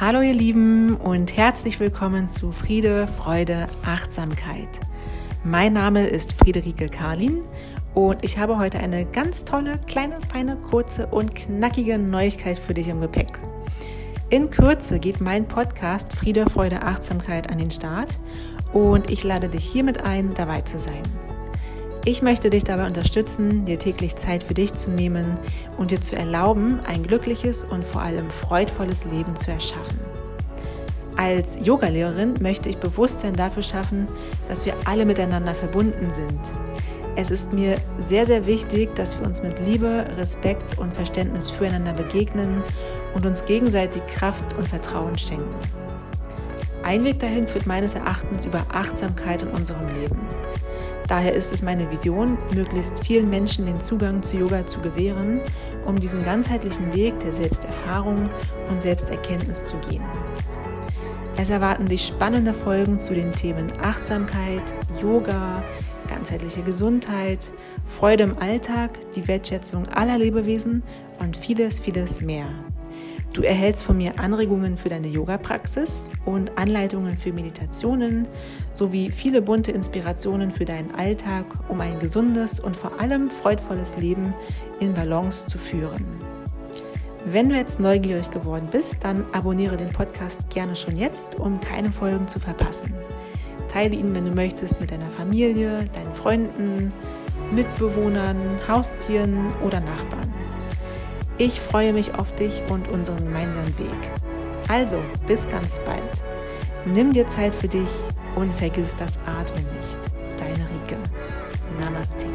Hallo ihr Lieben und herzlich willkommen zu Friede, Freude, Achtsamkeit. Mein Name ist Friederike Karlin und ich habe heute eine ganz tolle, kleine, feine, kurze und knackige Neuigkeit für dich im Gepäck. In Kürze geht mein Podcast Friede, Freude, Achtsamkeit an den Start und ich lade dich hiermit ein, dabei zu sein. Ich möchte dich dabei unterstützen, dir täglich Zeit für dich zu nehmen und dir zu erlauben, ein glückliches und vor allem freudvolles Leben zu erschaffen. Als Yogalehrerin möchte ich Bewusstsein dafür schaffen, dass wir alle miteinander verbunden sind. Es ist mir sehr, sehr wichtig, dass wir uns mit Liebe, Respekt und Verständnis füreinander begegnen und uns gegenseitig Kraft und Vertrauen schenken. Ein Weg dahin führt meines Erachtens über Achtsamkeit in unserem Leben. Daher ist es meine Vision, möglichst vielen Menschen den Zugang zu Yoga zu gewähren, um diesen ganzheitlichen Weg der Selbsterfahrung und Selbsterkenntnis zu gehen. Es erwarten dich spannende Folgen zu den Themen Achtsamkeit, Yoga, ganzheitliche Gesundheit, Freude im Alltag, die Wertschätzung aller Lebewesen und vieles, vieles mehr. Du erhältst von mir Anregungen für deine Yoga-Praxis und Anleitungen für Meditationen sowie viele bunte Inspirationen für deinen Alltag, um ein gesundes und vor allem freudvolles Leben in Balance zu führen. Wenn du jetzt neugierig geworden bist, dann abonniere den Podcast gerne schon jetzt, um keine Folgen zu verpassen. Teile ihn, wenn du möchtest, mit deiner Familie, deinen Freunden, Mitbewohnern, Haustieren oder Nachbarn. Ich freue mich auf dich und unseren gemeinsamen Weg. Also, bis ganz bald. Nimm dir Zeit für dich und vergiss das Atmen nicht. Deine Rike. Namaste.